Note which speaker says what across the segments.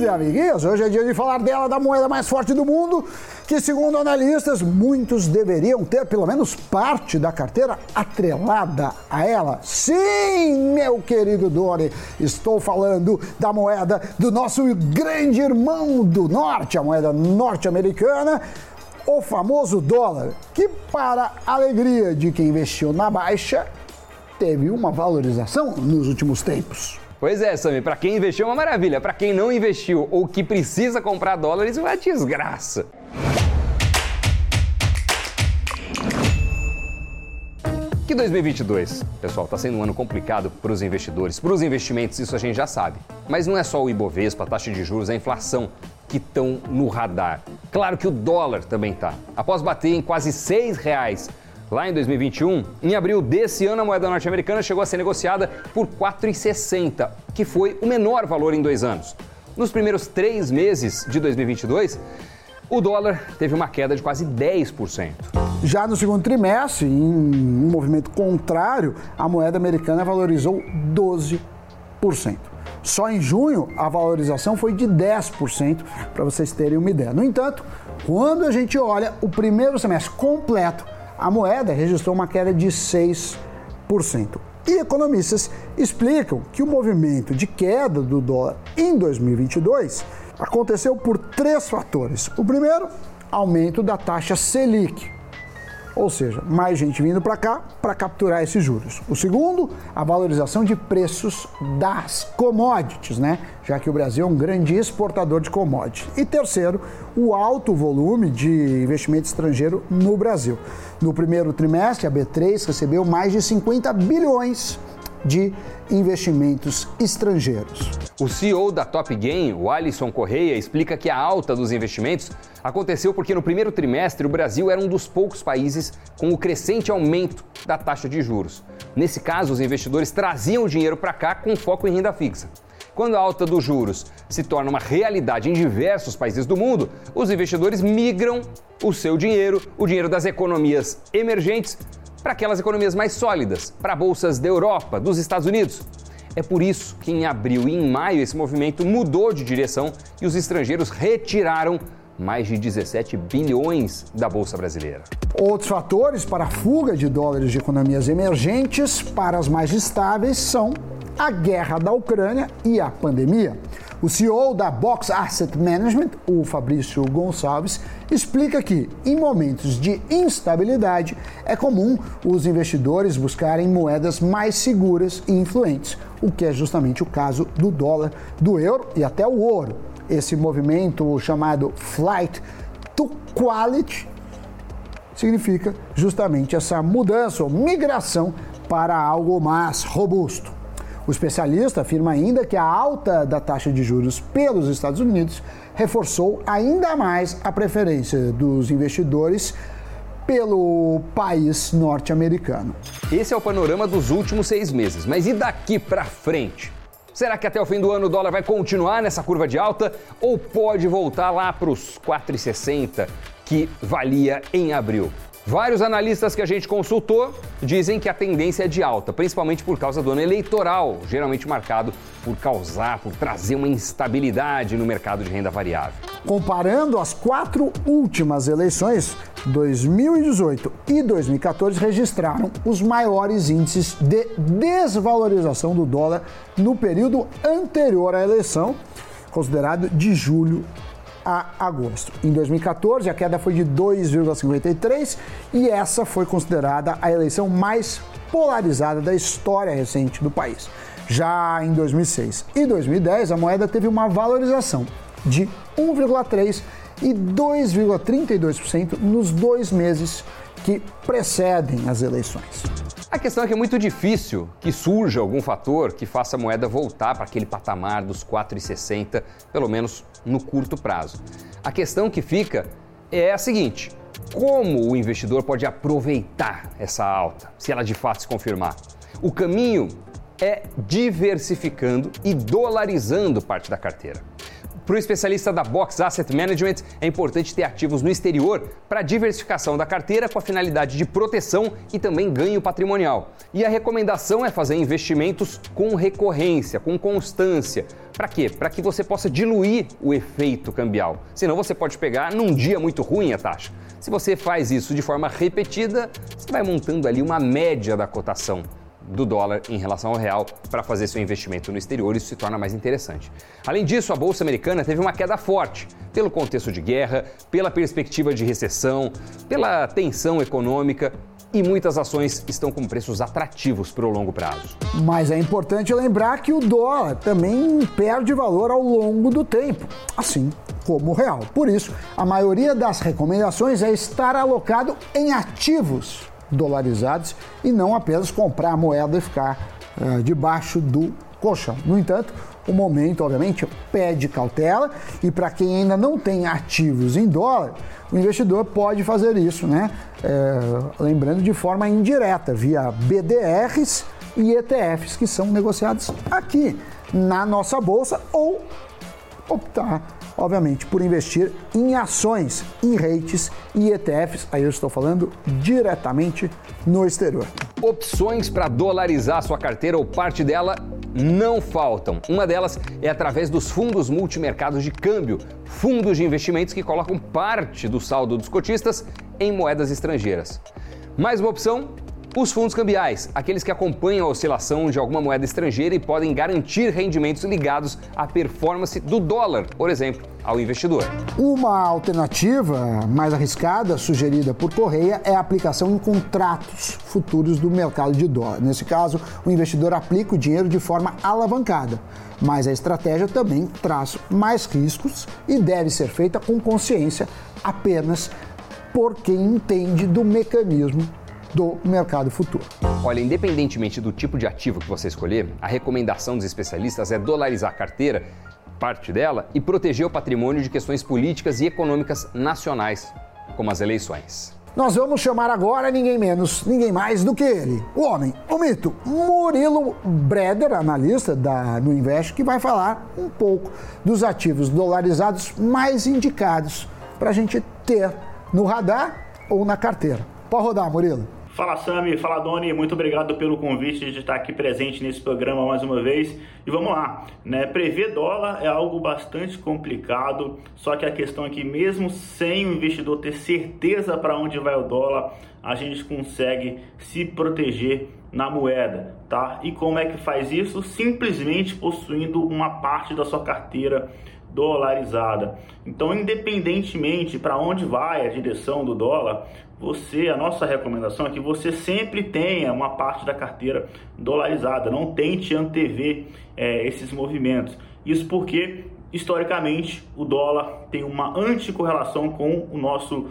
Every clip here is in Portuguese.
Speaker 1: amiguinhos e amiguinhas, hoje é dia de falar dela, da moeda mais forte do mundo, que segundo analistas, muitos deveriam ter pelo menos parte da carteira atrelada a ela. Sim, meu querido Dori, estou falando da moeda do nosso grande irmão do norte, a moeda norte-americana, o famoso dólar, que para a alegria de quem investiu na baixa, teve uma valorização nos últimos tempos.
Speaker 2: Pois é, Sami, para quem investiu é uma maravilha, para quem não investiu ou que precisa comprar dólares, é uma desgraça. Que 2022, pessoal, está sendo um ano complicado para os investidores, para os investimentos, isso a gente já sabe. Mas não é só o Ibovespa, a taxa de juros, a inflação que estão no radar. Claro que o dólar também está. Após bater em quase R$ reais Lá em 2021, em abril desse ano, a moeda norte-americana chegou a ser negociada por 4,60, que foi o menor valor em dois anos. Nos primeiros três meses de 2022, o dólar teve uma queda de quase 10%.
Speaker 1: Já no segundo trimestre, em um movimento contrário, a moeda americana valorizou 12%. Só em junho a valorização foi de 10%, para vocês terem uma ideia. No entanto, quando a gente olha o primeiro semestre completo, a moeda registrou uma queda de 6%. E economistas explicam que o movimento de queda do dólar em 2022 aconteceu por três fatores. O primeiro, aumento da taxa Selic, ou seja, mais gente vindo para cá para capturar esses juros. O segundo, a valorização de preços das commodities, né? Já que o Brasil é um grande exportador de commodities. E terceiro, o alto volume de investimento estrangeiro no Brasil. No primeiro trimestre, a B3 recebeu mais de 50 bilhões de investimentos estrangeiros.
Speaker 2: O CEO da Top Game, o Alisson Correia, explica que a alta dos investimentos aconteceu porque no primeiro trimestre o Brasil era um dos poucos países com o crescente aumento da taxa de juros. Nesse caso, os investidores traziam o dinheiro para cá com foco em renda fixa. Quando a alta dos juros se torna uma realidade em diversos países do mundo, os investidores migram o seu dinheiro, o dinheiro das economias emergentes, para aquelas economias mais sólidas, para bolsas da Europa, dos Estados Unidos. É por isso que em abril e em maio esse movimento mudou de direção e os estrangeiros retiraram mais de 17 bilhões da Bolsa Brasileira.
Speaker 1: Outros fatores para a fuga de dólares de economias emergentes para as mais estáveis são a guerra da Ucrânia e a pandemia. O CEO da Box Asset Management, o Fabrício Gonçalves, explica que, em momentos de instabilidade, é comum os investidores buscarem moedas mais seguras e influentes, o que é justamente o caso do dólar, do euro e até o ouro. Esse movimento chamado Flight to Quality significa justamente essa mudança ou migração para algo mais robusto. O especialista afirma ainda que a alta da taxa de juros pelos Estados Unidos reforçou ainda mais a preferência dos investidores pelo país norte-americano.
Speaker 2: Esse é o panorama dos últimos seis meses, mas e daqui para frente? Será que até o fim do ano o dólar vai continuar nessa curva de alta ou pode voltar lá para os 4,60 que valia em abril? Vários analistas que a gente consultou dizem que a tendência é de alta, principalmente por causa do ano eleitoral, geralmente marcado por causar, por trazer uma instabilidade no mercado de renda variável.
Speaker 1: Comparando as quatro últimas eleições, 2018 e 2014 registraram os maiores índices de desvalorização do dólar no período anterior à eleição, considerado de julho a agosto. Em 2014, a queda foi de 2,53 e essa foi considerada a eleição mais polarizada da história recente do país. Já em 2006 e 2010, a moeda teve uma valorização de 1,3 e 2,32% nos dois meses que precedem as eleições.
Speaker 2: A questão é que é muito difícil que surja algum fator que faça a moeda voltar para aquele patamar dos 4,60, pelo menos no curto prazo. A questão que fica é a seguinte: como o investidor pode aproveitar essa alta, se ela de fato se confirmar? O caminho é diversificando e dolarizando parte da carteira. Para o especialista da Box Asset Management, é importante ter ativos no exterior para diversificação da carteira com a finalidade de proteção e também ganho patrimonial. E a recomendação é fazer investimentos com recorrência, com constância. Para quê? Para que você possa diluir o efeito cambial. Senão você pode pegar num dia muito ruim a taxa. Se você faz isso de forma repetida, você vai montando ali uma média da cotação do dólar em relação ao real para fazer seu investimento no exterior, isso se torna mais interessante. Além disso, a bolsa americana teve uma queda forte pelo contexto de guerra, pela perspectiva de recessão, pela tensão econômica e muitas ações estão com preços atrativos para o longo prazo.
Speaker 1: Mas é importante lembrar que o dólar também perde valor ao longo do tempo, assim como o real. Por isso, a maioria das recomendações é estar alocado em ativos dolarizados e não apenas comprar a moeda e ficar uh, debaixo do colchão. No entanto, o momento, obviamente, pede cautela e para quem ainda não tem ativos em dólar, o investidor pode fazer isso, né? É, lembrando de forma indireta, via BDRs e ETFs que são negociados aqui na nossa bolsa ou optar obviamente, por investir em ações, em rates e ETFs. Aí eu estou falando diretamente no exterior.
Speaker 2: Opções para dolarizar sua carteira ou parte dela não faltam. Uma delas é através dos fundos multimercados de câmbio, fundos de investimentos que colocam parte do saldo dos cotistas em moedas estrangeiras. Mais uma opção os fundos cambiais, aqueles que acompanham a oscilação de alguma moeda estrangeira e podem garantir rendimentos ligados à performance do dólar, por exemplo, ao investidor.
Speaker 1: Uma alternativa mais arriscada, sugerida por Correia, é a aplicação em contratos futuros do mercado de dólar. Nesse caso, o investidor aplica o dinheiro de forma alavancada, mas a estratégia também traz mais riscos e deve ser feita com consciência apenas por quem entende do mecanismo do mercado futuro.
Speaker 2: Olha, independentemente do tipo de ativo que você escolher, a recomendação dos especialistas é dolarizar a carteira, parte dela, e proteger o patrimônio de questões políticas e econômicas nacionais, como as eleições.
Speaker 1: Nós vamos chamar agora ninguém menos, ninguém mais do que ele, o homem, o mito, Murilo Breder, analista da no Invest, que vai falar um pouco dos ativos dolarizados mais indicados para a gente ter no radar ou na carteira. Pode rodar, Murilo.
Speaker 3: Fala Sami, fala Doni, muito obrigado pelo convite de estar aqui presente nesse programa mais uma vez. E vamos lá, né? Prever dólar é algo bastante complicado, só que a questão é que mesmo sem o investidor ter certeza para onde vai o dólar, a gente consegue se proteger na moeda, tá? E como é que faz isso? Simplesmente possuindo uma parte da sua carteira dolarizada. Então, independentemente para onde vai a direção do dólar, você, a nossa recomendação é que você sempre tenha uma parte da carteira dolarizada, não tente antever é, esses movimentos. Isso porque, historicamente, o dólar tem uma anticorrelação com o nosso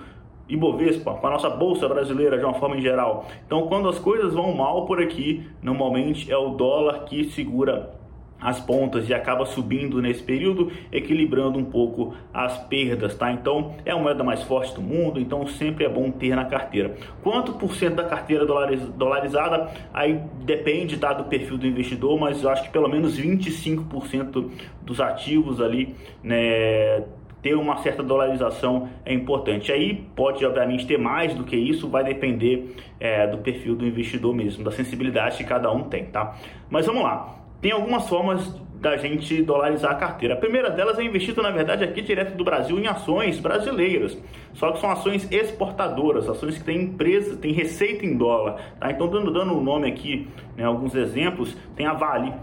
Speaker 3: Ibovespa, com a nossa bolsa brasileira de uma forma em geral. Então, quando as coisas vão mal por aqui, normalmente é o dólar que segura as pontas e acaba subindo nesse período, equilibrando um pouco as perdas, tá? Então é a moeda mais forte do mundo, então sempre é bom ter na carteira. Quanto por cento da carteira dolarizada? Aí depende tá, do perfil do investidor, mas eu acho que pelo menos 25% dos ativos ali, né? Ter uma certa dolarização é importante. Aí pode, obviamente, ter mais do que isso, vai depender é, do perfil do investidor mesmo, da sensibilidade que cada um tem, tá? Mas vamos lá. Tem algumas formas da gente dolarizar a carteira. A primeira delas é investido, na verdade, aqui direto do Brasil em ações brasileiras. Só que são ações exportadoras, ações que têm empresa, têm receita em dólar. Tá? Então, dando, dando o nome aqui, né, alguns exemplos, tem a Vale,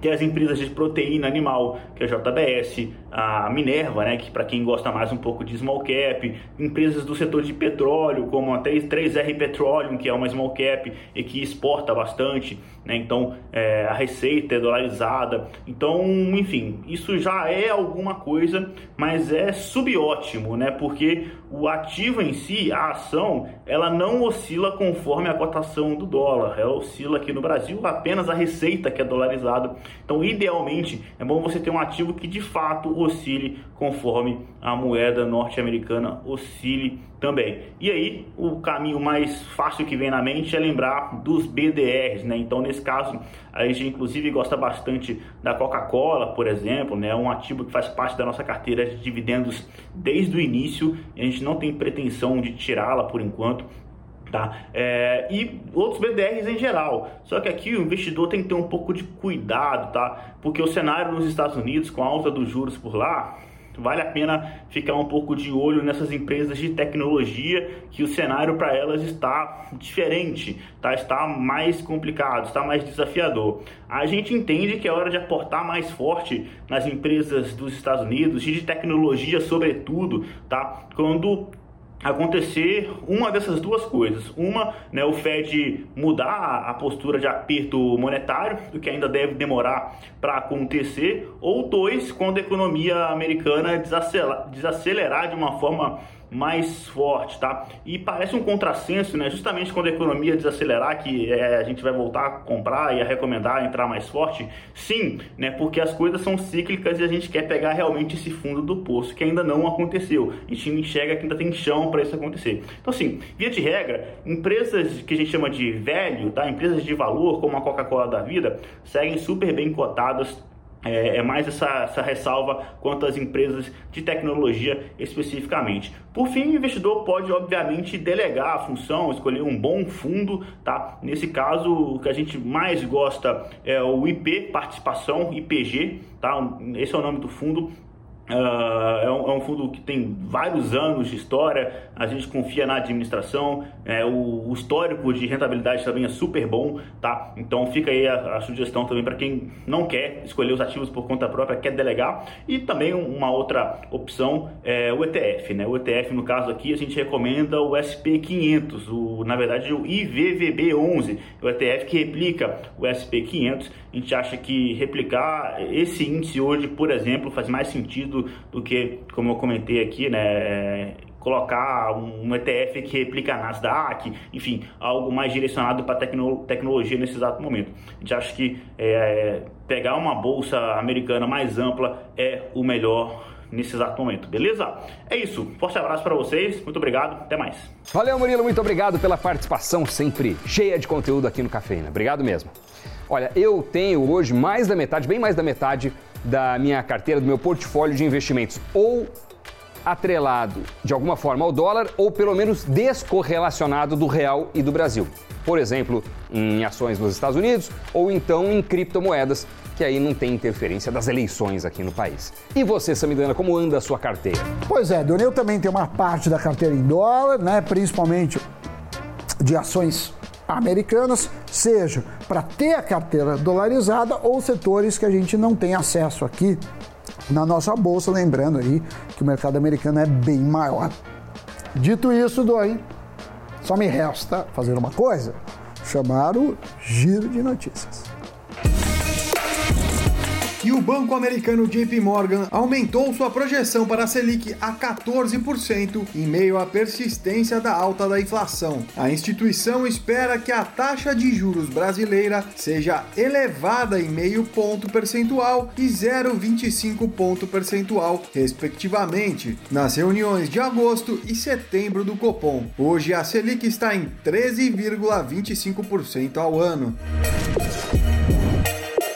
Speaker 3: tem as empresas de proteína animal, que é a JBS, a Minerva, né, que para quem gosta mais um pouco de small cap, empresas do setor de petróleo, como a 3R Petroleum, que é uma small cap e que exporta bastante, né, então é, a receita é dolarizada. Então, enfim, isso já é alguma coisa, mas é subótimo, né, porque o ativo em si, a ação, ela não oscila conforme a cotação do dólar, ela oscila aqui no Brasil apenas a receita que é dolarizada Então, idealmente, é bom você ter um ativo que de fato oscile conforme a moeda norte-americana oscile também. E aí, o caminho mais fácil que vem na mente é lembrar dos BDRs, né? Então, nesse caso, a gente inclusive gosta bastante da Coca-Cola, por exemplo, né? Um ativo que faz parte da nossa carteira de dividendos desde o início. A gente não tem pretensão de tirá-la por enquanto. Tá? É, e outros BDRs em geral. Só que aqui o investidor tem que ter um pouco de cuidado, tá? Porque o cenário nos Estados Unidos, com a alta dos juros por lá, vale a pena ficar um pouco de olho nessas empresas de tecnologia, que o cenário para elas está diferente, tá? está mais complicado, está mais desafiador. A gente entende que é hora de aportar mais forte nas empresas dos Estados Unidos e de tecnologia, sobretudo, tá? quando acontecer uma dessas duas coisas. Uma, né, o Fed mudar a postura de aperto monetário, o que ainda deve demorar para acontecer, ou dois, quando a economia americana desacelerar, desacelerar de uma forma mais forte, tá? E parece um contrassenso, né? Justamente quando a economia desacelerar, que é, a gente vai voltar a comprar e a recomendar entrar mais forte, sim, né? Porque as coisas são cíclicas e a gente quer pegar realmente esse fundo do poço, que ainda não aconteceu. A gente enxerga que ainda tem chão para isso acontecer. Então, assim, via de regra, empresas que a gente chama de velho, tá? Empresas de valor, como a Coca-Cola da vida, seguem super bem cotadas é, é, mais essa, essa ressalva quanto às empresas de tecnologia especificamente. Por fim, o investidor pode, obviamente, delegar a função, escolher um bom fundo. Tá? Nesse caso, o que a gente mais gosta é o IP, participação, IPG. Tá? Esse é o nome do fundo. Uh, é, um, é, um, fundo que tem vários anos de história, a gente confia na administração, é, o, o, histórico de rentabilidade também é super bom, tá? Então fica aí a, a sugestão também para quem não quer escolher os ativos por conta própria, quer delegar, e também uma outra opção é o ETF, né? O ETF, no caso aqui, a gente recomenda o SP500, o, na verdade o IVVB11, o ETF que replica o SP500, a gente acha que replicar esse índice hoje, por exemplo, faz mais sentido do, que, como eu comentei aqui, né, colocar um ETF que replica a Nasdaq, enfim, algo mais direcionado para tecno, tecnologia nesse exato momento. A gente acha que é, pegar uma bolsa americana mais ampla é o melhor nesse exato momento, beleza? É isso, forte abraço para vocês, muito obrigado, até mais.
Speaker 2: Valeu, Murilo, muito obrigado pela participação sempre cheia de conteúdo aqui no Cafeína, obrigado mesmo. Olha, eu tenho hoje mais da metade, bem mais da metade da minha carteira, do meu portfólio de investimentos, ou atrelado de alguma forma ao dólar, ou pelo menos descorrelacionado do real e do Brasil. Por exemplo, em ações nos Estados Unidos ou então em criptomoedas, que aí não tem interferência das eleições aqui no país. E você, Samidana, como anda a sua carteira?
Speaker 1: Pois é, Dona, eu também tenho uma parte da carteira em dólar, né? Principalmente de ações americanas, seja para ter a carteira dolarizada ou setores que a gente não tem acesso aqui na nossa bolsa, lembrando aí que o mercado americano é bem maior. Dito isso, Doi, só me resta fazer uma coisa: chamar o giro de notícias
Speaker 4: e o banco americano JP Morgan aumentou sua projeção para a Selic a 14% em meio à persistência da alta da inflação. A instituição espera que a taxa de juros brasileira seja elevada em meio ponto percentual e 0,25 ponto percentual, respectivamente, nas reuniões de agosto e setembro do Copom. Hoje a Selic está em 13,25% ao ano.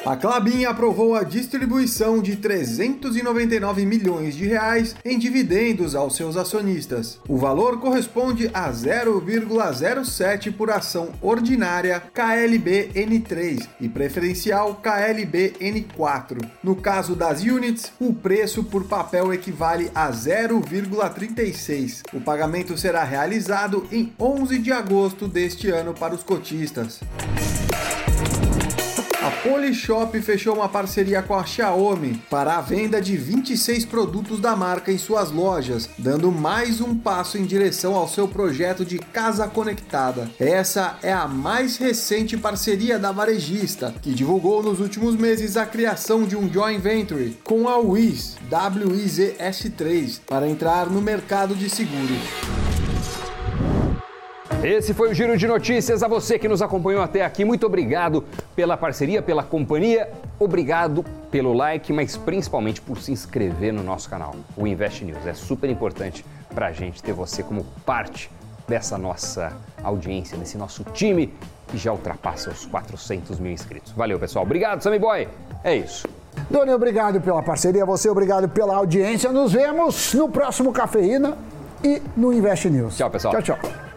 Speaker 4: A Clabin aprovou a distribuição de 399 milhões de reais em dividendos aos seus acionistas. O valor corresponde a 0,07 por ação ordinária KLB N3 e preferencial KLB N4. No caso das units, o preço por papel equivale a 0,36. O pagamento será realizado em 11 de agosto deste ano para os cotistas. Polishop fechou uma parceria com a Xiaomi para a venda de 26 produtos da marca em suas lojas, dando mais um passo em direção ao seu projeto de casa conectada. Essa é a mais recente parceria da varejista, que divulgou nos últimos meses a criação de um joint venture com a Wiz, WIZS3, para entrar no mercado de seguros.
Speaker 2: Esse foi o Giro de Notícias. A você que nos acompanhou até aqui, muito obrigado pela parceria, pela companhia. Obrigado pelo like, mas principalmente por se inscrever no nosso canal, o Invest News. É super importante para a gente ter você como parte dessa nossa audiência, desse nosso time que já ultrapassa os 400 mil inscritos. Valeu, pessoal. Obrigado, Sammy Boy. É isso.
Speaker 1: Doni, obrigado pela parceria, você obrigado pela audiência. Nos vemos no próximo Cafeína e no Invest News.
Speaker 2: Tchau, pessoal.
Speaker 1: Tchau, tchau.